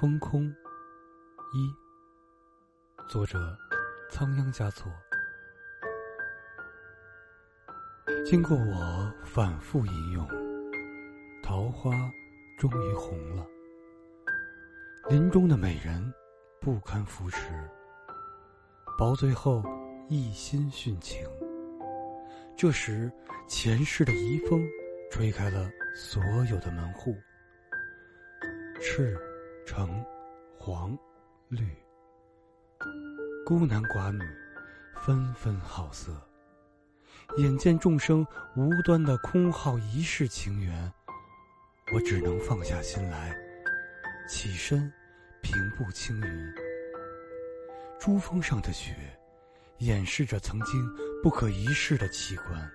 风空一，作者仓央嘉措。经过我反复吟咏，桃花终于红了。林中的美人不堪扶持，薄醉后一心殉情。这时，前世的遗风吹开了所有的门户。赤、橙、黄、绿，孤男寡女，纷纷好色。眼见众生无端的空耗一世情缘，我只能放下心来，起身平步青云。珠峰上的雪，掩饰着曾经不可一世的器官。